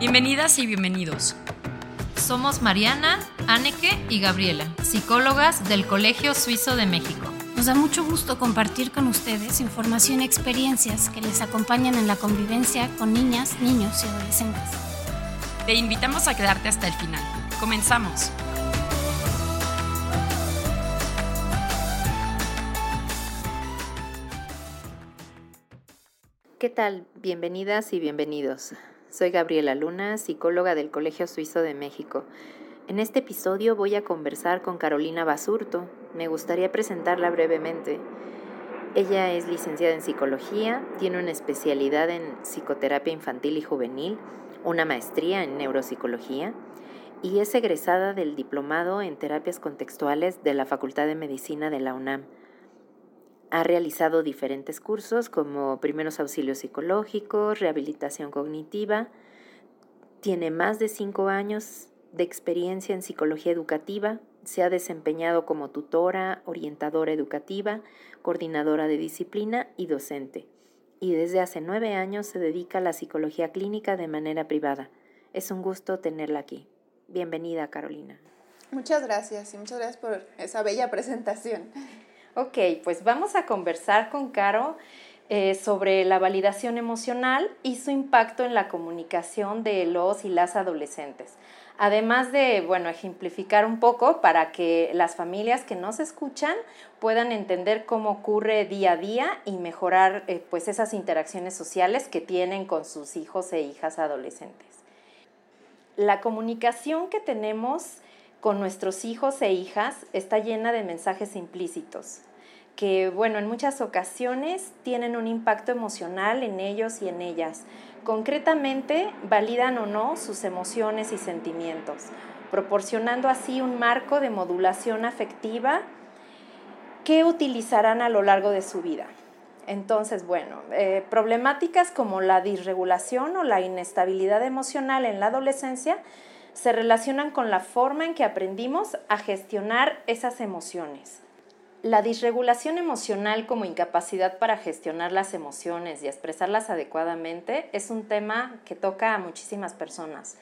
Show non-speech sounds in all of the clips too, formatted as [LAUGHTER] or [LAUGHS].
Bienvenidas y bienvenidos. Somos Mariana, Anneke y Gabriela, psicólogas del Colegio Suizo de México. Nos da mucho gusto compartir con ustedes información y experiencias que les acompañan en la convivencia con niñas, niños y adolescentes. Te invitamos a quedarte hasta el final. Comenzamos. ¿Qué tal? Bienvenidas y bienvenidos. Soy Gabriela Luna, psicóloga del Colegio Suizo de México. En este episodio voy a conversar con Carolina Basurto. Me gustaría presentarla brevemente. Ella es licenciada en psicología, tiene una especialidad en psicoterapia infantil y juvenil, una maestría en neuropsicología y es egresada del diplomado en terapias contextuales de la Facultad de Medicina de la UNAM. Ha realizado diferentes cursos como primeros auxilios psicológicos, rehabilitación cognitiva. Tiene más de cinco años de experiencia en psicología educativa. Se ha desempeñado como tutora, orientadora educativa, coordinadora de disciplina y docente. Y desde hace nueve años se dedica a la psicología clínica de manera privada. Es un gusto tenerla aquí. Bienvenida, Carolina. Muchas gracias y muchas gracias por esa bella presentación. Ok, pues vamos a conversar con Caro eh, sobre la validación emocional y su impacto en la comunicación de los y las adolescentes. Además de, bueno, ejemplificar un poco para que las familias que nos escuchan puedan entender cómo ocurre día a día y mejorar eh, pues esas interacciones sociales que tienen con sus hijos e hijas adolescentes. La comunicación que tenemos con nuestros hijos e hijas está llena de mensajes implícitos que, bueno, en muchas ocasiones tienen un impacto emocional en ellos y en ellas. Concretamente, validan o no sus emociones y sentimientos, proporcionando así un marco de modulación afectiva que utilizarán a lo largo de su vida. Entonces, bueno, eh, problemáticas como la disregulación o la inestabilidad emocional en la adolescencia se relacionan con la forma en que aprendimos a gestionar esas emociones. La disregulación emocional como incapacidad para gestionar las emociones y expresarlas adecuadamente es un tema que toca a muchísimas personas,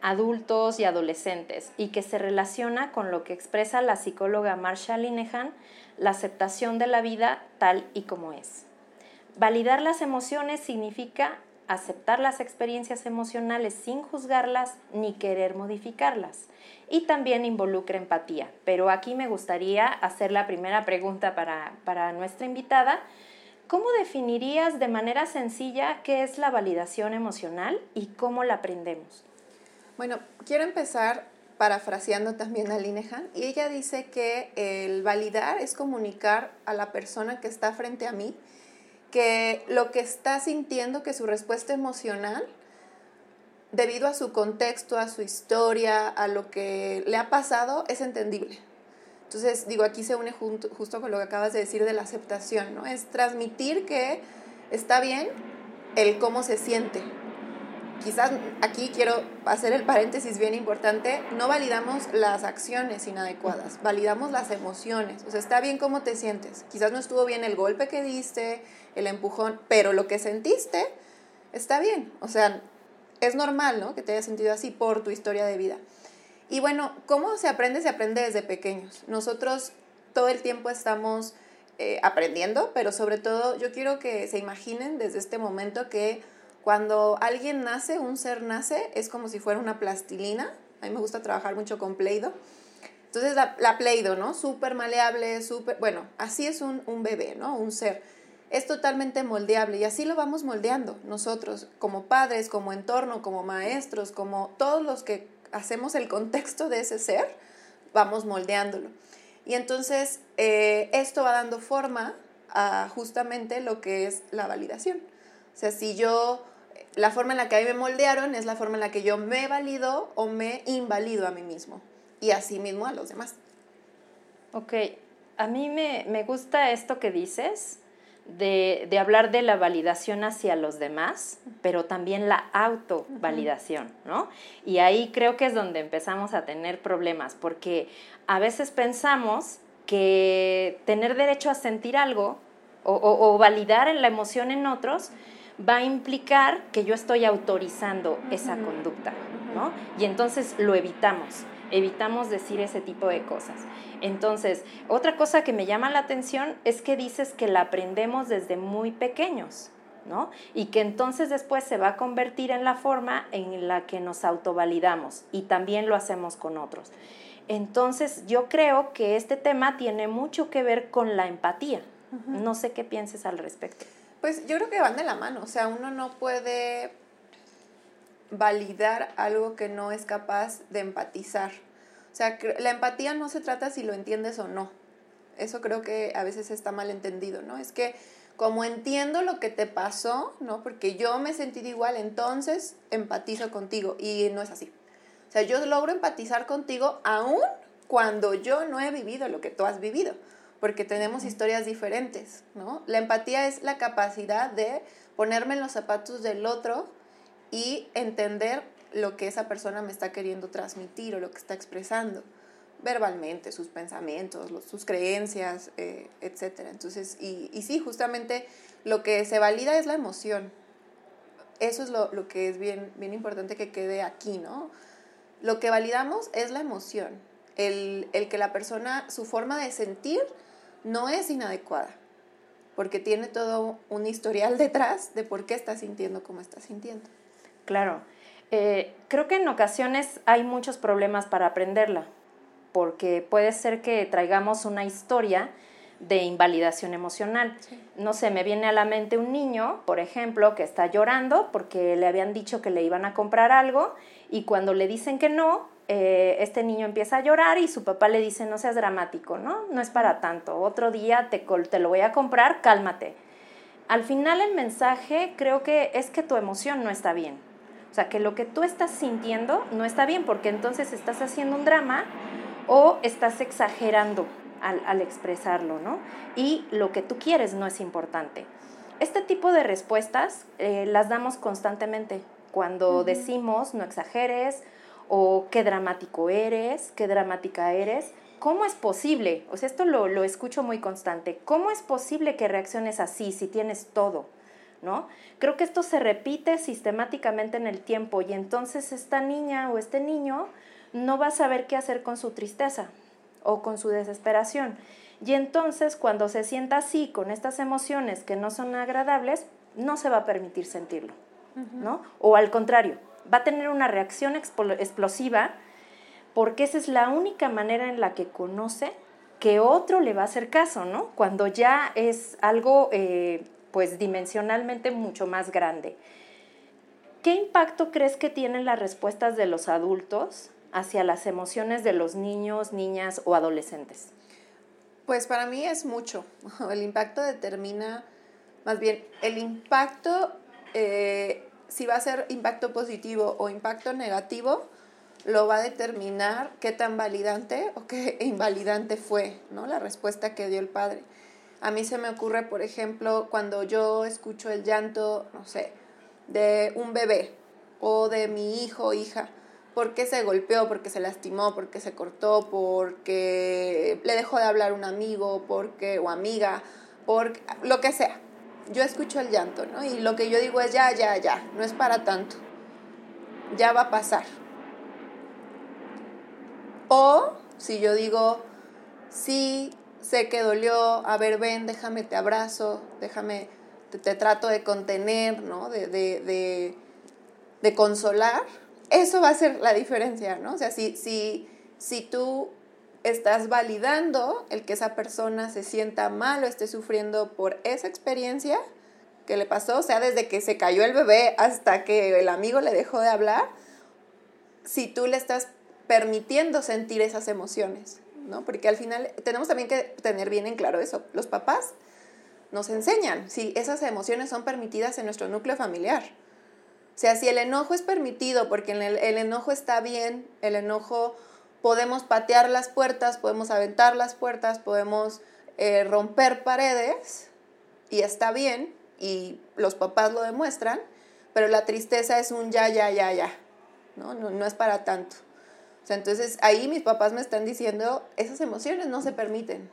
adultos y adolescentes, y que se relaciona con lo que expresa la psicóloga Marsha Linehan, la aceptación de la vida tal y como es. Validar las emociones significa aceptar las experiencias emocionales sin juzgarlas ni querer modificarlas. Y también involucra empatía. Pero aquí me gustaría hacer la primera pregunta para, para nuestra invitada. ¿Cómo definirías de manera sencilla qué es la validación emocional y cómo la aprendemos? Bueno, quiero empezar parafraseando también a Linehan, y ella dice que el validar es comunicar a la persona que está frente a mí que lo que está sintiendo, que su respuesta emocional, debido a su contexto, a su historia, a lo que le ha pasado, es entendible. Entonces, digo, aquí se une justo con lo que acabas de decir de la aceptación, ¿no? Es transmitir que está bien el cómo se siente. Quizás aquí quiero hacer el paréntesis bien importante, no validamos las acciones inadecuadas, validamos las emociones. O sea, está bien cómo te sientes. Quizás no estuvo bien el golpe que diste, el empujón, pero lo que sentiste está bien. O sea, es normal, ¿no? Que te hayas sentido así por tu historia de vida. Y bueno, ¿cómo se aprende? Se aprende desde pequeños. Nosotros todo el tiempo estamos eh, aprendiendo, pero sobre todo yo quiero que se imaginen desde este momento que cuando alguien nace, un ser nace, es como si fuera una plastilina. A mí me gusta trabajar mucho con Play-Doh. Entonces la, la Play-Doh, ¿no? Súper maleable, súper... Bueno, así es un, un bebé, ¿no? Un ser es totalmente moldeable y así lo vamos moldeando nosotros como padres, como entorno, como maestros, como todos los que hacemos el contexto de ese ser, vamos moldeándolo. Y entonces eh, esto va dando forma a justamente lo que es la validación. O sea, si yo, la forma en la que a mí me moldearon es la forma en la que yo me valido o me invalido a mí mismo y así mismo a los demás. Ok, a mí me, me gusta esto que dices de, hablar de la validación hacia los demás, pero también la autovalidación, ¿no? Y ahí creo que es donde empezamos a tener problemas, porque a veces pensamos que tener derecho a sentir algo o, validar la emoción en otros va a implicar que yo estoy autorizando esa conducta, ¿no? Y entonces lo evitamos, evitamos decir ese tipo de cosas. Entonces, otra cosa que me llama la atención es que dices que la aprendemos desde muy pequeños. ¿no? Y que entonces después se va a convertir en la forma en la que nos autovalidamos y también lo hacemos con otros. Entonces yo creo que este tema tiene mucho que ver con la empatía. No sé qué pienses al respecto. Pues yo creo que van de la mano, o sea, uno no puede validar algo que no es capaz de empatizar. O sea, la empatía no se trata si lo entiendes o no. Eso creo que a veces está mal entendido, ¿no? Es que como entiendo lo que te pasó, ¿no? Porque yo me he sentido igual, entonces empatizo contigo y no es así. O sea, yo logro empatizar contigo aún cuando yo no he vivido lo que tú has vivido, porque tenemos historias diferentes, ¿no? La empatía es la capacidad de ponerme en los zapatos del otro y entender lo que esa persona me está queriendo transmitir o lo que está expresando verbalmente, sus pensamientos, sus creencias, eh, etc. Entonces, y, y, sí, justamente lo que se valida es la emoción. Eso es lo, lo, que es bien, bien importante que quede aquí, ¿no? Lo que validamos es la emoción, el, el que la persona, su forma de sentir no es inadecuada, porque tiene todo un historial detrás de por qué está sintiendo como está sintiendo. Claro. Eh, creo que en ocasiones hay muchos problemas para aprenderla porque puede ser que traigamos una historia de invalidación emocional. No sé, me viene a la mente un niño, por ejemplo, que está llorando porque le habían dicho que le iban a comprar algo y cuando le dicen que no, eh, este niño empieza a llorar y su papá le dice, no seas dramático, ¿no? No es para tanto, otro día te, te lo voy a comprar, cálmate. Al final el mensaje creo que es que tu emoción no está bien. O sea, que lo que tú estás sintiendo no está bien porque entonces estás haciendo un drama o estás exagerando al, expresarlo, ¿no? Y lo que tú quieres no es importante. Este tipo de respuestas eh, las damos constantemente cuando decimos no exageres o qué dramático eres, qué dramática eres. ¿Cómo es posible? O sea, esto lo, lo escucho muy constante. ¿Cómo es posible que reacciones así si tienes todo? ¿No? Creo que esto se repite sistemáticamente en el tiempo y entonces esta niña o este niño no va a saber qué hacer con su tristeza o con su desesperación. Y entonces cuando se sienta así, con estas emociones que no son agradables, no se va a permitir sentirlo, ¿no? O al contrario, va a tener una reacción explosiva porque esa es la única manera en la que conoce que otro le va a hacer caso, ¿no? Cuando ya es algo, eh, pues, dimensionalmente mucho más grande. ¿Qué impacto crees que tienen las respuestas de los adultos hacia las emociones de los niños, niñas o adolescentes? Pues para mí es mucho. [LAUGHS] El impacto determina, más bien, el impacto, eh, si va a ser impacto positivo o impacto negativo, lo va a determinar qué tan validante o qué [LAUGHS] invalidante fue ¿no? la respuesta que dio el padre. A mí se me ocurre, por ejemplo, cuando yo escucho el llanto, no sé, de un bebé o de mi hijo o hija, por qué se golpeó, porque se lastimó, porque se cortó, porque le dejó de hablar un amigo, porque o amiga, por lo que sea. Yo escucho el llanto, ¿no? Y lo que yo digo es ya, ya, ya, no es para tanto. Ya va a pasar. O si yo digo, sí, sé que dolió, a ver, ven, déjame, te abrazo, déjame, te, trato de contener, ¿no? De, de, de, de consolar eso va a ser la diferencia, ¿no? O sea, si, si, si tú estás validando el que esa persona se sienta mal o esté sufriendo por esa experiencia que le pasó, o sea, desde que se cayó el bebé hasta que el amigo le dejó de hablar, si tú le estás permitiendo sentir esas emociones, ¿no? Porque al final tenemos también que tener bien en claro eso. Los papás nos enseñan si esas emociones son permitidas en nuestro núcleo familiar. O sea, si el enojo es permitido, porque el, el enojo está bien, el enojo podemos patear las puertas, podemos aventar las puertas, podemos eh, romper paredes y está bien y los papás lo demuestran, pero la tristeza es un ya, ya, ya, ya, ¿no? No, no es para tanto. O sea, entonces ahí mis papás me están diciendo, esas emociones no se permiten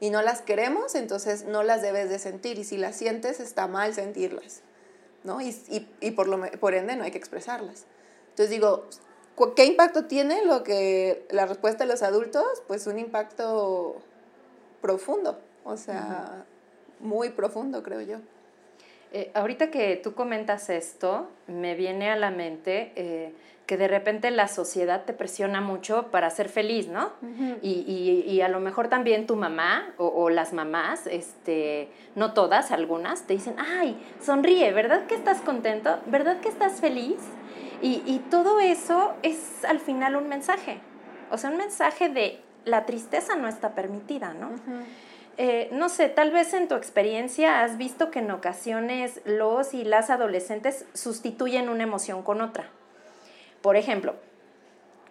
y no las queremos, entonces no las debes de sentir y si las sientes está mal sentirlas. ¿no? Y, y, por, lo, por ende no hay que expresarlas. Entonces digo, ¿qué impacto tiene lo que la respuesta de los adultos? Pues un impacto profundo, o sea, muy profundo, creo yo. Eh, ahorita que tú comentas esto, me viene a la mente eh, que de repente la sociedad te presiona mucho para ser feliz, ¿no? y, y, a lo mejor también tu mamá o, las mamás, este, no todas, algunas, te dicen, ay, sonríe, ¿verdad que estás contento? ¿Verdad que estás feliz? Y, y todo eso es al final un mensaje, o sea, un mensaje de la tristeza no está permitida, ¿no? Eh, no sé, tal vez en tu experiencia has visto que en ocasiones los y las adolescentes sustituyen una emoción con otra. Por ejemplo,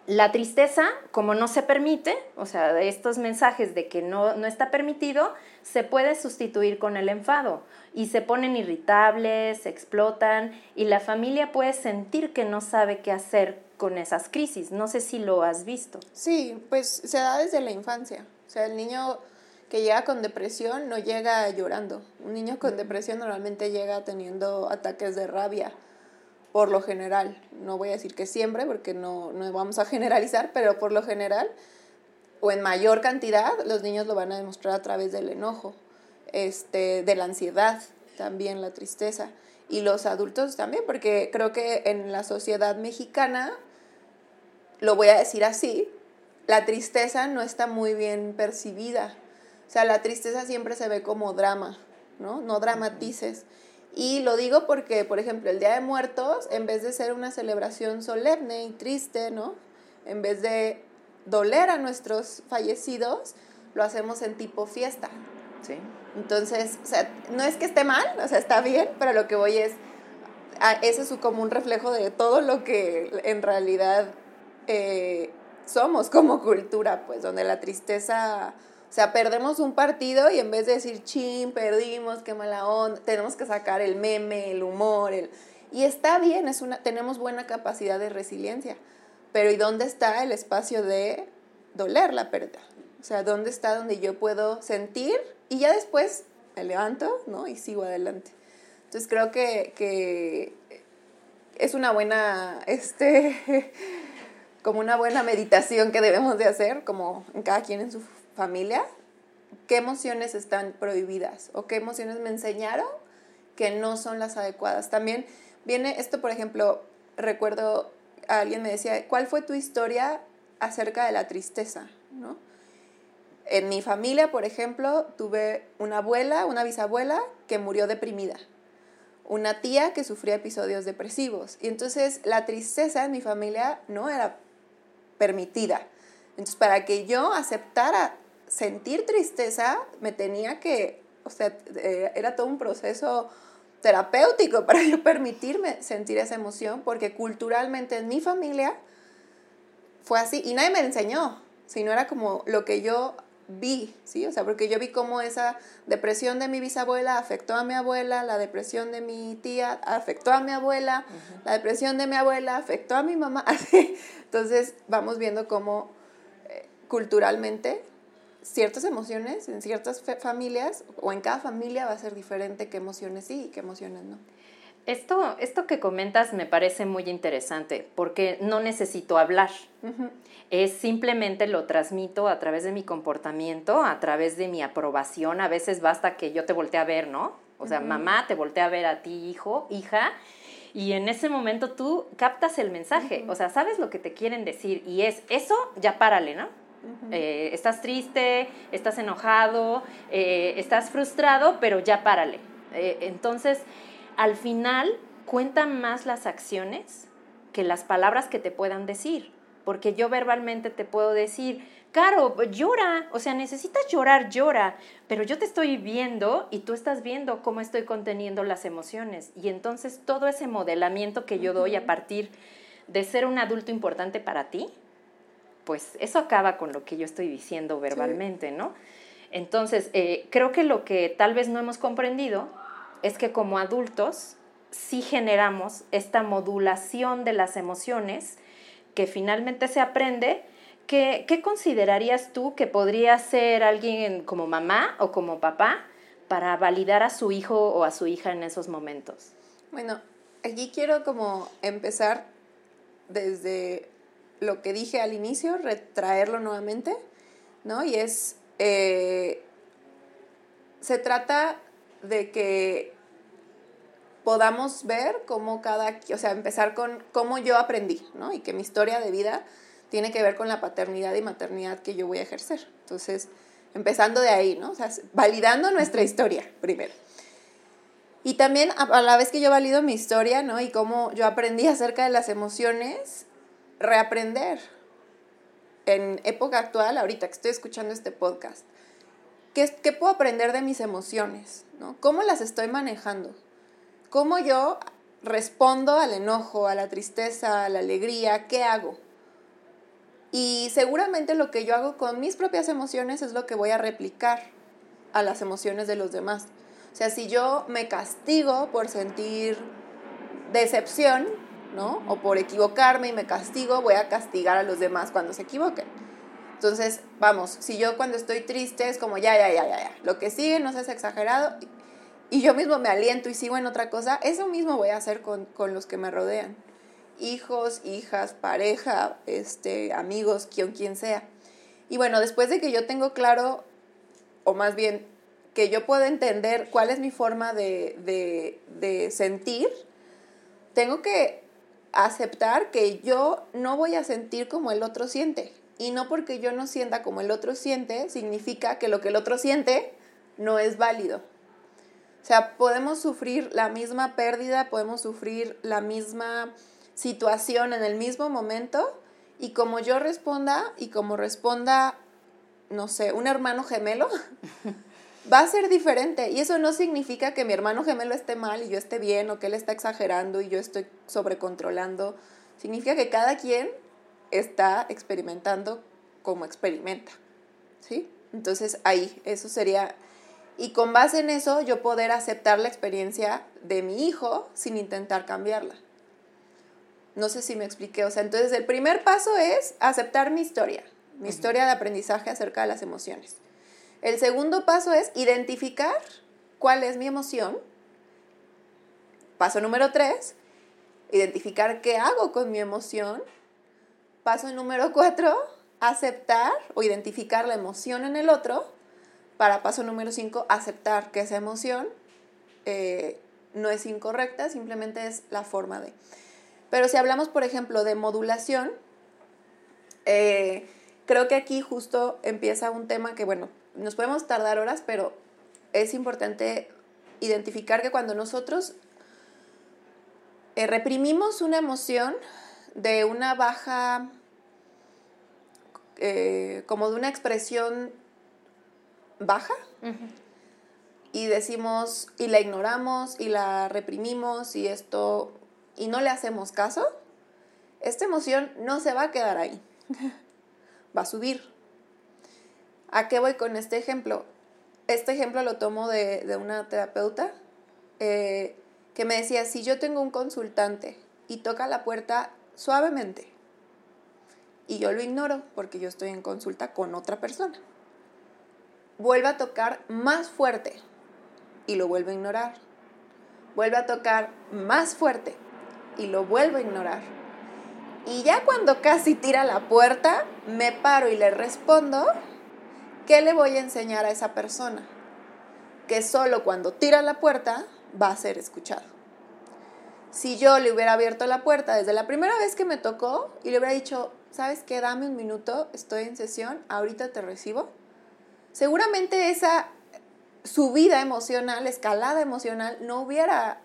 la tristeza, como no se permite, o sea, estos mensajes de que no, no está permitido, se puede sustituir con el enfado y se ponen irritables, explotan y la familia puede sentir que no sabe qué hacer con esas crisis. No sé si lo has visto. Sí, pues se da desde la infancia. O sea, el niño que llega con depresión no llega llorando. Un niño con depresión normalmente llega teniendo ataques de rabia por lo general, no voy a decir que siempre porque no, no vamos a generalizar, pero por lo general o en mayor cantidad los niños lo van a demostrar a través del enojo, este, de la ansiedad, también la tristeza y los adultos también, porque creo que en la sociedad mexicana, lo voy a decir así, la tristeza no está muy bien percibida. O sea, la tristeza siempre se ve como drama, ¿no? No dramatices. Y lo digo porque, por ejemplo, el Día de Muertos, en vez de ser una celebración solemne y triste, ¿no? En vez de doler a nuestros fallecidos, lo hacemos en tipo fiesta. Sí. Entonces, o sea, no es que esté mal, o sea, está bien, pero lo que voy es, a, ese es como un reflejo de todo lo que en realidad eh, somos como cultura, pues, donde la tristeza o sea, perdemos un partido y en vez de decir, chin, perdimos, qué mala onda, tenemos que sacar el meme, el humor, el... Y está bien, es una, tenemos buena capacidad de resiliencia, pero ¿y dónde está el espacio de doler la pérdida? O sea, ¿dónde está donde yo puedo sentir y ya después me levanto, ¿no? Y sigo adelante. Entonces creo que, que es una buena, este, [LAUGHS] como una buena meditación que debemos de hacer, como en cada quien en su familia, qué emociones están prohibidas o qué emociones me enseñaron que no son las adecuadas. También viene esto, por ejemplo, recuerdo a alguien me decía, ¿cuál fue tu historia acerca de la tristeza? ¿No? En mi familia, por ejemplo, tuve una abuela, una bisabuela que murió deprimida, una tía que sufría episodios depresivos. Y entonces la tristeza en mi familia no era permitida. Entonces, para que yo aceptara sentir tristeza me tenía que, o sea, eh, era todo un proceso terapéutico para [LAUGHS] yo permitirme sentir esa emoción, porque culturalmente en mi familia fue así, y nadie me enseñó, sino era como lo que yo vi, ¿sí? O sea, porque yo vi cómo esa depresión de mi bisabuela afectó a mi abuela, la depresión de mi tía afectó a mi abuela, la depresión de mi abuela afectó a mi mamá, [LAUGHS] así. Entonces, vamos viendo cómo eh, culturalmente ciertas emociones en ciertas familias o en cada familia va a ser diferente qué emociones sí y qué emociones no. Esto, esto que comentas me parece muy interesante porque no necesito hablar. Es simplemente lo transmito a través de mi comportamiento, a través de mi aprobación. A veces basta que yo te voltee a ver, ¿no? O sea, mamá te voltea a ver a ti, hijo, hija, y en ese momento tú captas el mensaje. O sea, sabes lo que te quieren decir y es eso, ya párale, ¿no? Eh, estás triste, estás enojado, eh, estás frustrado, pero ya párale. Eh, entonces, al final, cuentan más las acciones que las palabras que te puedan decir. Porque yo verbalmente te puedo decir, Caro, llora, o sea, necesitas llorar, llora, pero yo te estoy viendo y tú estás viendo cómo estoy conteniendo las emociones. Y entonces todo ese modelamiento que yo doy a partir de ser un adulto importante para ti, pues eso acaba con lo que yo estoy diciendo verbalmente, ¿no? Entonces, eh, creo que lo que tal vez no hemos comprendido es que como adultos sí generamos esta modulación de las emociones que finalmente se aprende. ¿Qué, ¿Qué considerarías tú que podría ser alguien como mamá o como papá para validar a su hijo o a su hija en esos momentos? Bueno, aquí quiero como empezar desde lo que dije al inicio, retraerlo nuevamente, ¿no? Y es, eh, se trata de que podamos ver cómo cada, o sea, empezar con cómo yo aprendí, ¿no? Y que mi historia de vida tiene que ver con la paternidad y maternidad que yo voy a ejercer. Entonces, empezando de ahí, ¿no? O sea, validando nuestra historia primero. Y también a la vez que yo valido mi historia, ¿no? Y cómo yo aprendí acerca de las emociones, reaprender en época actual, ahorita que estoy escuchando este podcast. ¿Qué, qué puedo aprender de mis emociones? ¿no? ¿Cómo las estoy manejando? ¿Cómo yo respondo al enojo, a la tristeza, a la alegría? ¿Qué hago? Y seguramente lo que yo hago con mis propias emociones es lo que voy a replicar a las emociones de los demás. O sea, si yo me castigo por sentir decepción, ¿no? O por equivocarme y me castigo, voy a castigar a los demás cuando se equivoquen. Entonces, vamos, si yo cuando estoy triste es como ya, ya, ya, ya, ya, lo que sigue no seas exagerado y yo mismo me aliento y sigo en otra cosa, eso mismo voy a hacer con, con los que me rodean hijos, hijas, pareja, este, amigos, quien, quien sea. Y bueno, después de que yo tengo claro, o más bien que yo puedo entender cuál es mi forma de, de, de sentir, tengo que aceptar que yo no voy a sentir como el otro siente. Y no porque yo no sienta como el otro siente, significa que lo que el otro siente no es válido. O sea, podemos sufrir la misma pérdida, podemos sufrir la misma situación en el mismo momento y como yo responda y como responda, no sé, un hermano gemelo, [LAUGHS] va a ser diferente. Y eso no significa que mi hermano gemelo esté mal y yo esté bien o que él está exagerando y yo estoy sobrecontrolando. Significa que cada quien está experimentando como experimenta. ¿Sí? Entonces ahí, eso sería... Y con base en eso yo poder aceptar la experiencia de mi hijo sin intentar cambiarla. No sé si me expliqué. O sea, entonces el primer paso es aceptar mi historia, mi historia de aprendizaje acerca de las emociones. El segundo paso es identificar cuál es mi emoción. Paso número tres, identificar qué hago con mi emoción. Paso número cuatro, aceptar o identificar la emoción en el otro. Para paso número cinco, aceptar que esa emoción eh, no es incorrecta, simplemente es la forma de. Pero si hablamos, por ejemplo, de modulación, eh, creo que aquí justo empieza un tema que, bueno, nos podemos tardar horas, pero es importante identificar que cuando nosotros eh, reprimimos una emoción de una baja, eh, como de una expresión baja, y decimos, y la ignoramos, y la reprimimos, y esto y no le hacemos caso, esta emoción no se va a quedar ahí, [LAUGHS] va a subir. ¿A qué voy con este ejemplo? Este ejemplo lo tomo de, una terapeuta eh, que me decía, si yo tengo un consultante y toca la puerta suavemente y yo lo ignoro porque yo estoy en consulta con otra persona, vuelve a tocar más fuerte y lo vuelve a ignorar. Vuelve a tocar más fuerte y lo vuelvo a ignorar. Y ya cuando casi tira la puerta, me paro y le respondo, ¿qué le voy a enseñar a esa persona? Que solo cuando tira la puerta va a ser escuchado. Si yo le hubiera abierto la puerta desde la primera vez que me tocó y le hubiera dicho, ¿sabes qué? Dame un minuto, estoy en sesión, ahorita te recibo. Seguramente esa subida emocional, escalada emocional, no hubiera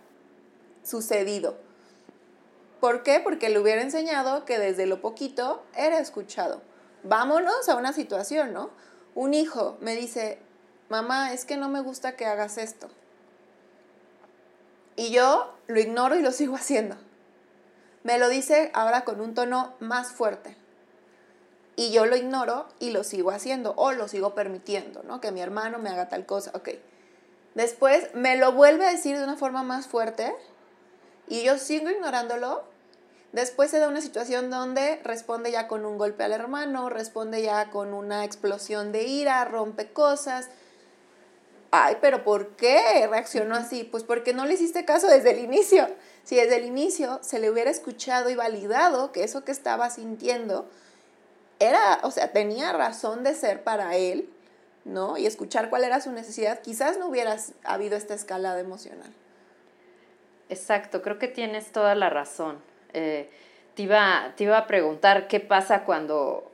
sucedido ¿Por qué? Porque le hubiera enseñado que desde lo poquito era escuchado. Vámonos a una situación, ¿no? Un hijo me dice, mamá, es que no me gusta que hagas esto. Y yo lo ignoro y lo [LAUGHS] sigo haciendo. Me lo dice ahora con un tono más fuerte. Y yo lo ignoro y lo sigo haciendo o lo sigo permitiendo, ¿no? Que mi hermano me haga tal cosa, ok. Después me lo vuelve a decir de una forma más fuerte y yo sigo ignorándolo Después se da una situación donde responde ya con un golpe al hermano, responde ya con una explosión de ira, rompe cosas. Ay, pero ¿por qué reaccionó así? Pues porque no le hiciste caso desde el inicio. si desde el inicio se le hubiera escuchado y validado que eso que estaba sintiendo era, o sea, tenía razón de ser para él, ¿no? Y escuchar cuál era su necesidad, quizás no hubiera habido esta escalada emocional. Exacto, creo que tienes toda la razón. Eh, te, iba, te iba a preguntar qué pasa cuando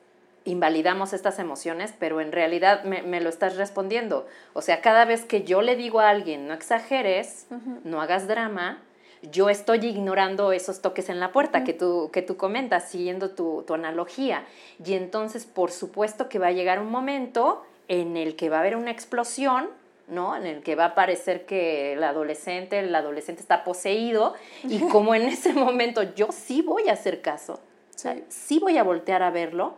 invalidamos estas emociones, pero en realidad me, lo estás respondiendo. O sea, cada vez que yo le digo a alguien, no exageres, no hagas drama, yo estoy ignorando esos toques en la puerta que, tú, que tú comentas, siguiendo tu, tu analogía. Y entonces, por supuesto que va a llegar un momento en el que va a haber una explosión ¿no? En el que va a parecer que el adolescente, el adolescente está poseído y [LAUGHS] como en ese momento yo sí voy a hacer caso, sí. voy a voltear a verlo,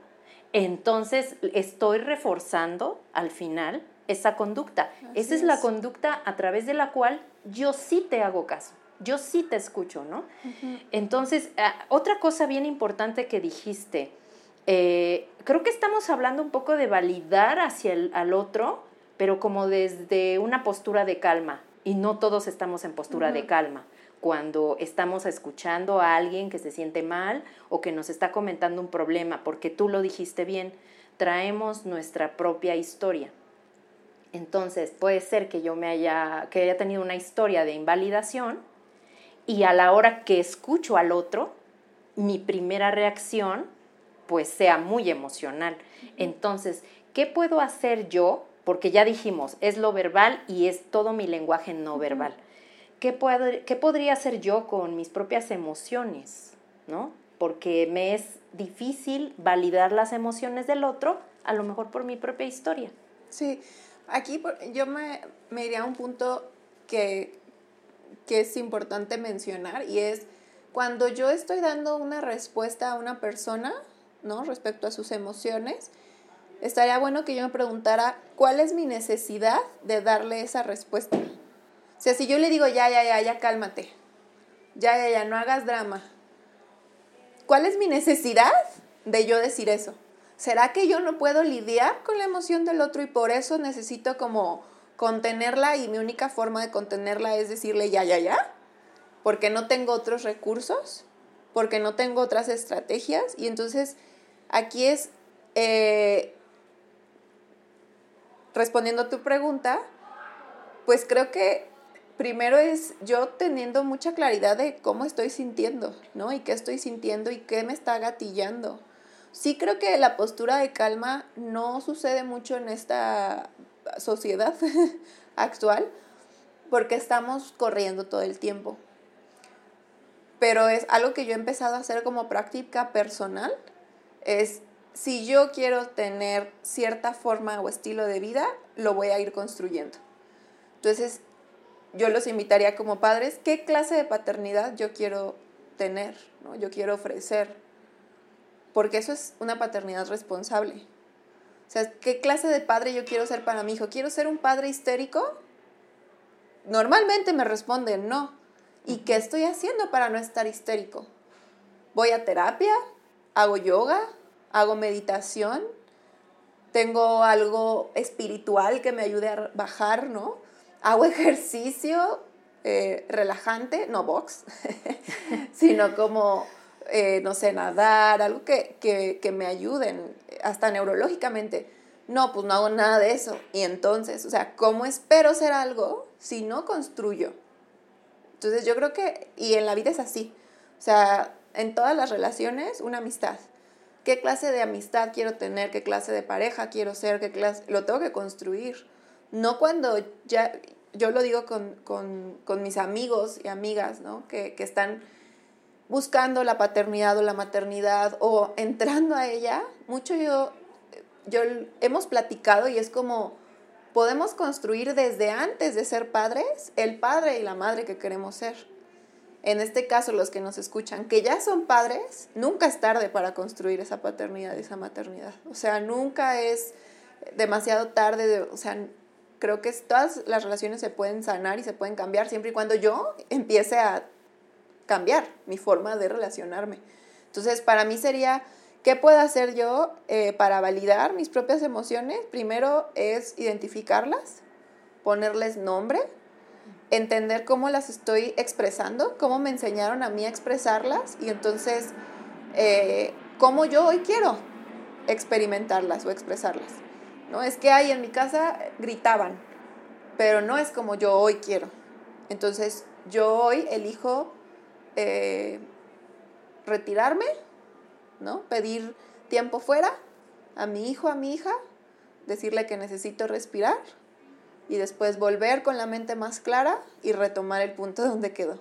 entonces estoy reforzando al final esa conducta. esa es, la conducta a través de la cual yo sí te hago caso. Yo sí te escucho, ¿no? Entonces, ah, otra cosa bien importante que dijiste, eh, creo que estamos hablando un poco de validar hacia el al otro, pero como desde una postura de calma, y no todos estamos en postura de calma. Cuando estamos escuchando a alguien que se siente mal o que nos está comentando un problema, porque tú lo dijiste bien, traemos nuestra propia historia. Entonces, puede ser que yo me haya, que haya tenido una historia de invalidación y a la hora que escucho al otro, mi primera reacción pues sea muy emocional. Entonces, ¿qué puedo hacer yo porque ya dijimos, es lo verbal y es todo mi lenguaje no verbal. ¿Qué, qué podría hacer yo con mis propias emociones? ¿No? Porque me es difícil validar las emociones del otro, a lo mejor por mi propia historia. Sí, aquí yo me, me iría a un punto que, que es importante mencionar y es cuando yo estoy dando una respuesta a una persona, ¿no? Respecto a sus emociones, estaría bueno que yo me preguntara cuál es mi necesidad de darle esa respuesta. O sea, si yo le digo, ya, ya, ya, ya, cálmate, ya, ya, ya, no hagas drama, ¿cuál es mi necesidad de yo decir eso? ¿Será que yo no puedo lidiar con la emoción del otro y por eso necesito como contenerla y mi única forma de contenerla es decirle ya, ya, ya? Porque no tengo otros recursos, porque no tengo otras estrategias y entonces aquí es eh, respondiendo a tu pregunta, pues creo que primero es yo teniendo mucha claridad de cómo estoy sintiendo, ¿no? Y qué estoy sintiendo y qué me está gatillando. Sí creo que la postura de calma no sucede mucho en esta sociedad [LAUGHS] actual porque estamos corriendo todo el tiempo. Pero es algo que yo he empezado a hacer como práctica personal, es si yo quiero tener cierta forma o estilo de vida, lo voy a ir construyendo. Entonces, yo los invitaría como padres, ¿qué clase de paternidad yo quiero tener? ¿no? Yo quiero ofrecer. Porque eso es una paternidad responsable. O sea, ¿qué clase de padre yo quiero ser para mi hijo? ¿Quiero ser un padre histérico? Normalmente me responden no. ¿Y qué estoy haciendo para no estar histérico? ¿Voy a terapia? ¿Hago yoga? Hago meditación, tengo algo espiritual que me ayude a bajar, ¿no? Hago [LAUGHS] ejercicio eh, relajante, no box, [LAUGHS] sino como, eh, no sé, nadar, algo que, que, que me ayuden, hasta neurológicamente. No, pues no hago nada de eso. Y entonces, o sea, ¿cómo espero ser algo si no construyo? Entonces yo creo que, y en la vida es así, o sea, en todas las relaciones, una amistad qué clase de amistad quiero tener, qué clase de pareja quiero ser, qué clase, lo tengo que construir. No cuando ya, yo lo digo con, mis amigos y amigas, ¿no? Que, que, están buscando la paternidad o la maternidad o entrando a ella, mucho yo, yo hemos platicado y es como podemos construir desde antes de ser padres el padre y la madre que queremos ser en este caso los que nos escuchan, que ya son padres, nunca es tarde para construir esa paternidad y esa maternidad. O sea, nunca es demasiado tarde, o sea, creo que todas las relaciones se pueden sanar y se pueden cambiar siempre y cuando yo empiece a cambiar mi forma de relacionarme. Entonces, para mí sería, ¿qué puedo hacer yo eh, para validar mis propias emociones? Primero es identificarlas, ponerles nombre entender cómo las estoy expresando, cómo me enseñaron a mí a expresarlas y entonces eh, cómo yo hoy quiero experimentarlas o expresarlas. ¿no? Es que ahí en mi casa gritaban, pero no es como yo hoy quiero. Entonces yo hoy elijo eh, retirarme, ¿no? pedir tiempo fuera a mi hijo, a mi hija, decirle que necesito respirar y después volver con la mente más clara y retomar el punto [LAUGHS] donde quedó,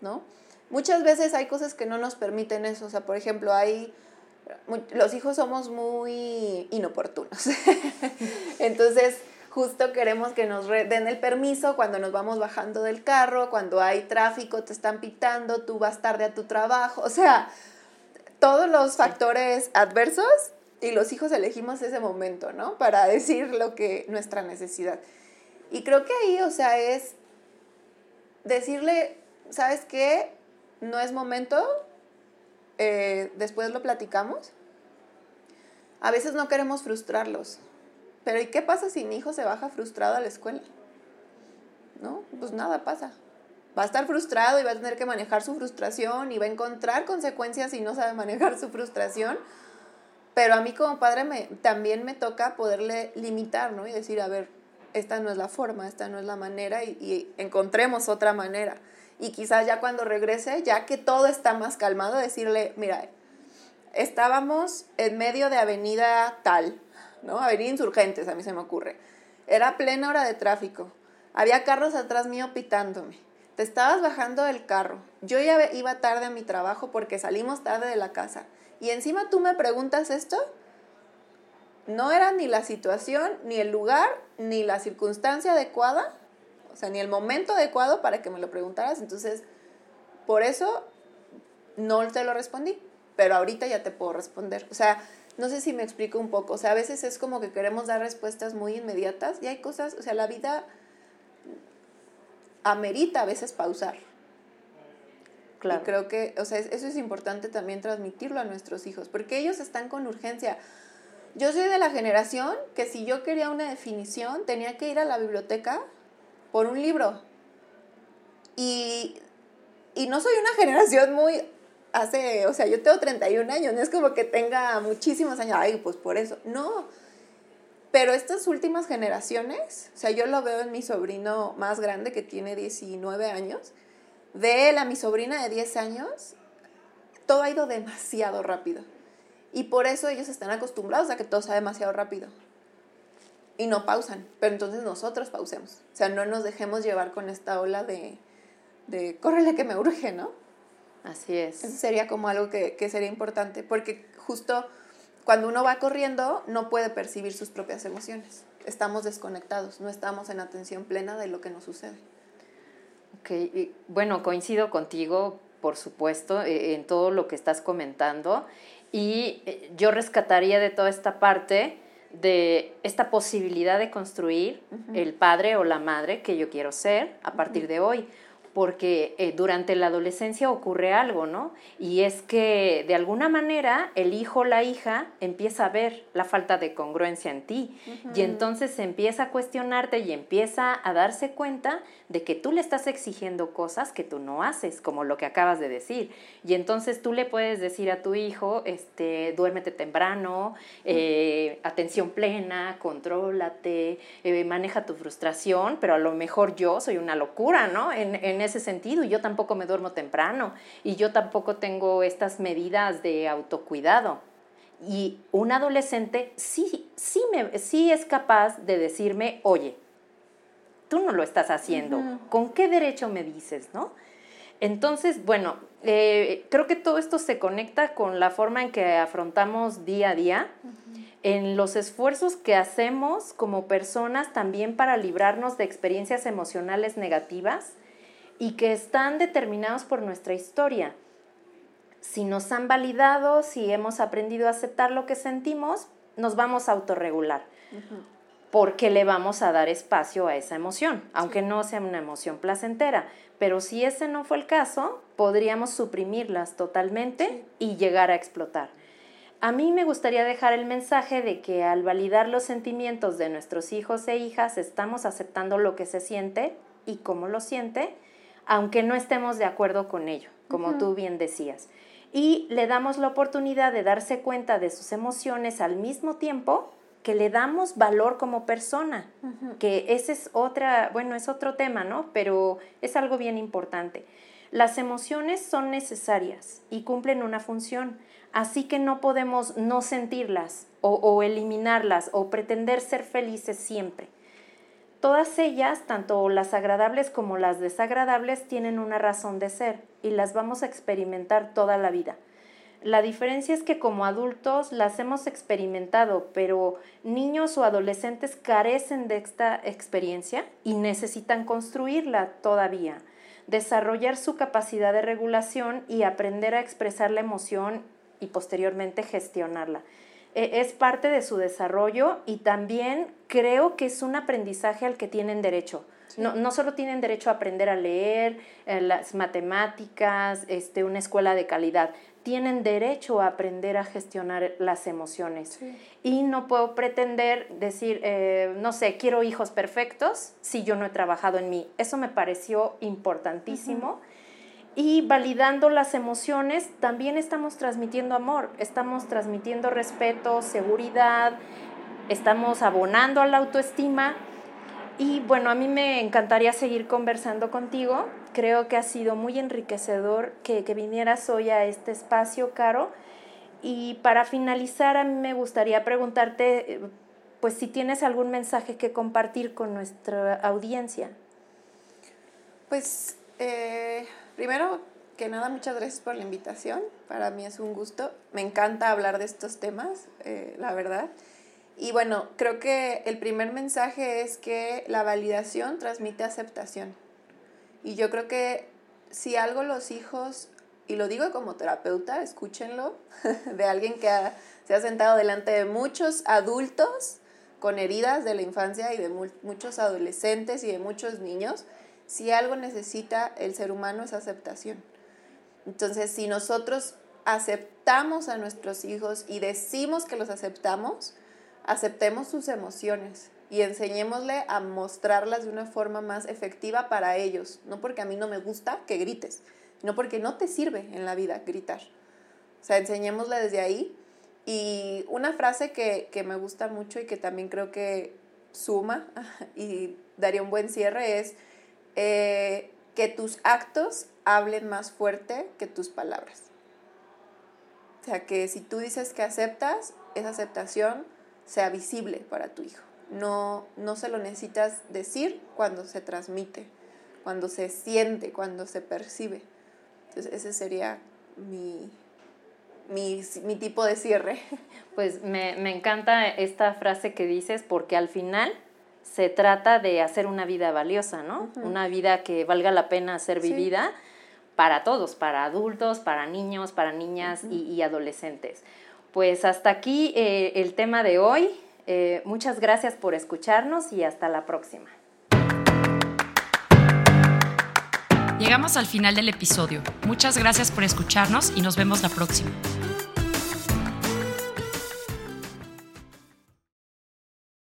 ¿no? Muchas veces hay cosas que no nos permiten eso, o sea, por ejemplo, hay los hijos somos muy inoportunos. [LAUGHS] Entonces, justo queremos que nos den el permiso cuando nos vamos bajando del carro, cuando hay tráfico, te están pitando, tú vas tarde a tu trabajo, o sea, todos los factores adversos y los hijos elegimos ese momento, ¿no? Para decir lo que nuestra necesidad. Y creo que ahí, o sea, es decirle, ¿sabes qué? No es momento, eh, después lo platicamos. A veces no queremos frustrarlos, pero ¿y qué pasa si mi hijo se baja frustrado a la escuela? ¿No? Pues nada pasa. Va a estar frustrado y va a tener que manejar su frustración y va a encontrar consecuencias si no sabe manejar su frustración. Pero a mí como padre me, también me toca poderle limitar, ¿no? Y decir, a ver, esta no es la forma, esta no es la manera y, encontremos otra manera. Y quizás ya cuando regrese, ya que todo está más calmado, decirle, mira, estábamos en medio de avenida tal, ¿no? Avenida Insurgentes, a mí se me ocurre. Era plena hora de tráfico. Había carros atrás mío pitándome. Te estabas bajando del carro. Yo ya iba tarde a mi trabajo porque salimos tarde de la casa. Y encima tú me preguntas esto no era ni la situación, ni el lugar, ni la circunstancia adecuada, o sea, ni el momento adecuado para que me lo preguntaras. Entonces, por eso no te lo respondí, pero ahorita ya te puedo responder. O sea, no sé si me explico un poco. O sea, a veces es como que queremos dar respuestas muy inmediatas y hay cosas, o sea, la vida amerita a veces pausar. Claro. Y creo que, o sea, eso es importante también transmitirlo a nuestros hijos, porque ellos están con urgencia. Yo soy de la generación que si yo quería una definición tenía que ir a la biblioteca por un libro. Y, no soy una [LAUGHS] generación muy hace, o sea, yo tengo 31 años, no es como que tenga muchísimos años, ay, pues por eso, no. Pero estas últimas generaciones, o sea, yo lo veo en mi sobrino más grande que tiene 19 años, de él a mi sobrina de 10 años, todo ha ido demasiado rápido. Y por eso ellos están acostumbrados a que todo sea demasiado rápido. Y no pausan. Pero entonces nosotros pausemos. O sea, no nos dejemos llevar con esta ola de, de córrele que me urge, ¿no? Así es. Eso sería como algo que, que sería importante. Porque justo cuando uno va corriendo, no puede percibir sus propias emociones. Estamos desconectados, no estamos en atención plena de lo que nos sucede. Ok, y bueno, coincido contigo, por supuesto, e, en todo lo que estás comentando. Y eh, yo rescataría de toda esta parte de esta posibilidad de construir el padre o la madre que yo quiero ser a partir de hoy porque eh, durante la adolescencia ocurre algo, ¿no? Y es que de alguna manera el hijo o la hija empieza a ver la falta de congruencia en ti y entonces empieza a cuestionarte y empieza a darse cuenta de que tú le estás exigiendo cosas que tú no haces, como lo que acabas de decir. Y entonces tú le puedes decir a tu hijo, este, duérmete temprano, eh, atención plena, contrólate, eh, maneja tu frustración, pero a lo mejor yo soy una locura, ¿no? En, en ese sentido y yo tampoco me duermo temprano y yo tampoco tengo estas medidas de autocuidado. Y un adolescente sí, sí, me, sí es capaz de decirme, oye, tú no lo estás haciendo, ¿con qué derecho me dices, no? Entonces, bueno, eh, creo que todo esto se conecta con la forma en que afrontamos día a día, en los esfuerzos que hacemos como personas también para librarnos de experiencias emocionales negativas y que están determinados por nuestra historia. Si nos han validado, si hemos aprendido a aceptar lo que sentimos, nos vamos a autorregular. Porque le vamos a dar espacio a esa emoción, aunque no sea una emoción placentera. Pero si ese no fue el caso, podríamos suprimirlas totalmente y llegar a explotar. A mí me gustaría dejar el mensaje de que al validar los sentimientos de nuestros hijos e hijas estamos aceptando lo que se siente y cómo lo siente, aunque no estemos de acuerdo con ello, como tú bien decías. Y le damos la oportunidad de darse cuenta de sus emociones al mismo tiempo que le damos valor como persona, que ese es otra, bueno, es otro tema, ¿no? Pero es algo bien importante. Las emociones son necesarias y cumplen una función, así que no podemos no sentirlas o, o eliminarlas o pretender ser felices siempre. Todas ellas, tanto las agradables como las desagradables, tienen una razón de ser y las vamos a experimentar toda la vida. La diferencia es que como adultos las hemos experimentado, pero niños o adolescentes carecen de esta experiencia y necesitan construirla todavía, desarrollar su capacidad de regulación y aprender a expresar la emoción y posteriormente gestionarla. E, es parte de su desarrollo y también creo que es un aprendizaje al que tienen derecho. No, no, solo tienen derecho a aprender a leer, eh, las matemáticas, este, una escuela de calidad, tienen derecho a aprender a gestionar las emociones. Y no puedo pretender decir, eh, no sé, quiero hijos perfectos si yo no he trabajado en mí. Eso me pareció importantísimo. Y validando las emociones, también estamos transmitiendo amor, estamos transmitiendo respeto, seguridad, estamos abonando a la autoestima. Y bueno, a mí me encantaría seguir conversando contigo, creo que ha sido muy enriquecedor que, vinieras hoy a este espacio, Caro. Y para finalizar, a mí me gustaría preguntarte, pues si tienes algún mensaje que compartir con nuestra audiencia. Pues eh, primero que nada, muchas gracias por la invitación. Para mí es un gusto. Me encanta hablar de estos temas, eh, la verdad. Y bueno, creo que el primer mensaje es que la validación transmite aceptación. Y yo creo que si algo los hijos, y lo digo como terapeuta, escúchenlo, [LAUGHS] de alguien que se ha sentado delante de muchos adultos con heridas de la infancia y de muchos adolescentes y de muchos niños, si algo necesita el ser humano es aceptación. Entonces, si nosotros aceptamos a nuestros hijos y decimos que los aceptamos, aceptemos sus emociones, y enseñémosle a mostrarlas de una forma más efectiva para ellos. No porque a mí no me gusta que grites, no porque no te sirve en la vida gritar. O sea, enseñémosle desde ahí. Y una frase que, me gusta mucho y que también creo que suma [LAUGHS] y daría un buen cierre es eh, que tus actos hablen más fuerte que tus palabras. O sea, que si tú dices que aceptas, esa aceptación sea visible para tu hijo no, no se lo necesitas decir cuando se transmite, cuando se siente, cuando se percibe. Entonces ese sería mi, mi, tipo de cierre. Pues me, me encanta esta frase que dices porque al final se trata de hacer una vida valiosa, ¿no? Una vida que valga la pena ser vivida para todos, para adultos, para niños, para niñas y, adolescentes. Pues hasta aquí eh, el tema de hoy. Eh, muchas gracias por escucharnos y hasta la próxima. Llegamos al final del episodio. Muchas gracias por escucharnos y nos vemos la próxima.